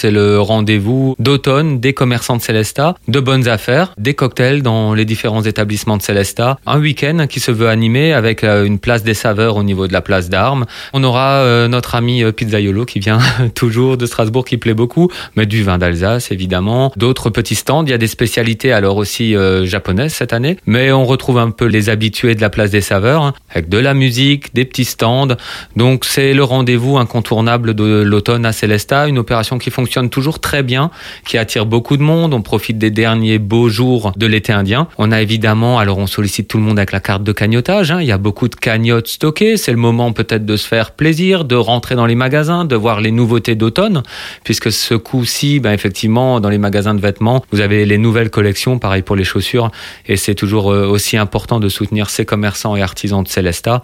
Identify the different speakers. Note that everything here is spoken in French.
Speaker 1: C'est le rendez-vous d'automne des commerçants de Célesta, de bonnes affaires, des cocktails dans les différents établissements de Célesta. Un week-end qui se veut animé avec euh, une place des saveurs au niveau de la place d'armes. On aura euh, notre ami euh, Pizzaiolo qui vient toujours de Strasbourg qui plaît beaucoup, mais du vin d'Alsace évidemment. D'autres petits stands. Il y a des spécialités alors aussi japonaises cette année, mais on retrouve un peu les habitués de la place des saveurs hein, avec de la musique, des petits stands. Donc c'est le rendez-vous incontournable de l'automne à Célesta, une opération qui fonctionne toujours très bien, qui attire beaucoup de monde. On profite des derniers beaux jours de l'été indien. On a évidemment, alors on sollicite tout le monde avec la carte de cagnotage. Hein. Il y a beaucoup de cagnottes stockées. C'est le moment peut-être de se faire plaisir, de rentrer dans les magasins, de voir les nouveautés d'automne, puisque ce coup-ci, ben, effectivement, dans les magasins de vêtements, vous avez les nouvelles collections, pareil pour les chaussures, et c'est toujours euh, aussi important de soutenir ces commerçants et artisans de Célesta.